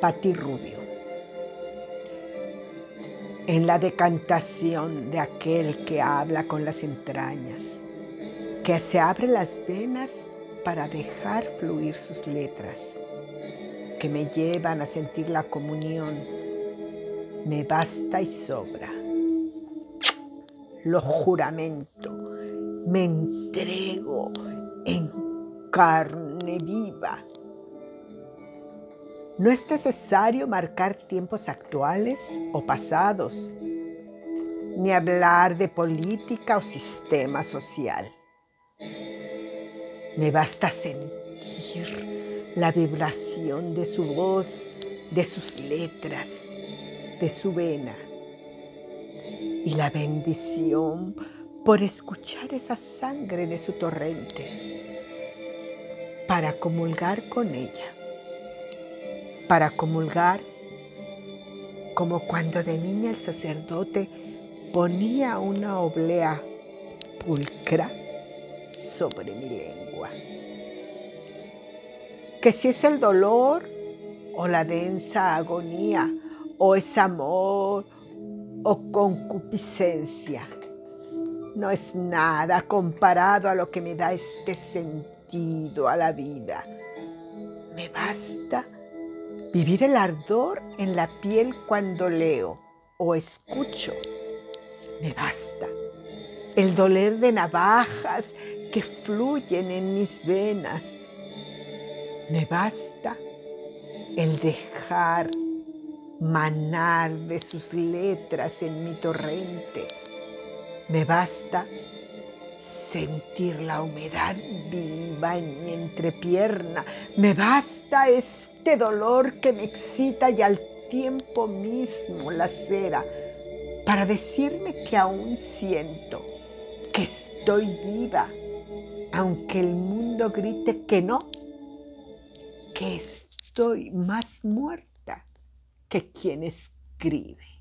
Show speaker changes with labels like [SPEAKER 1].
[SPEAKER 1] Pati Rubio. En la decantación de aquel que habla con las entrañas, que se abre las venas para dejar fluir sus letras, que me llevan a sentir la comunión, me basta y sobra. Lo juramento, me entrego en carne viva no es necesario marcar tiempos actuales o pasados, ni hablar de política o sistema social. Me basta sentir la vibración de su voz, de sus letras, de su vena. Y la bendición por escuchar esa sangre de su torrente para comulgar con ella para comulgar, como cuando de niña el sacerdote ponía una oblea pulcra sobre mi lengua. Que si es el dolor o la densa agonía o es amor o concupiscencia, no es nada comparado a lo que me da este sentido a la vida. Me basta Vivir el ardor en la piel cuando leo o escucho. Me basta. El doler de navajas que fluyen en mis venas. Me basta el dejar manar de sus letras en mi torrente. Me basta sentir la humedad viva en mi entrepierna. Me basta este dolor que me excita y al tiempo mismo la cera para decirme que aún siento, que estoy viva, aunque el mundo grite que no, que estoy más muerta que quien escribe.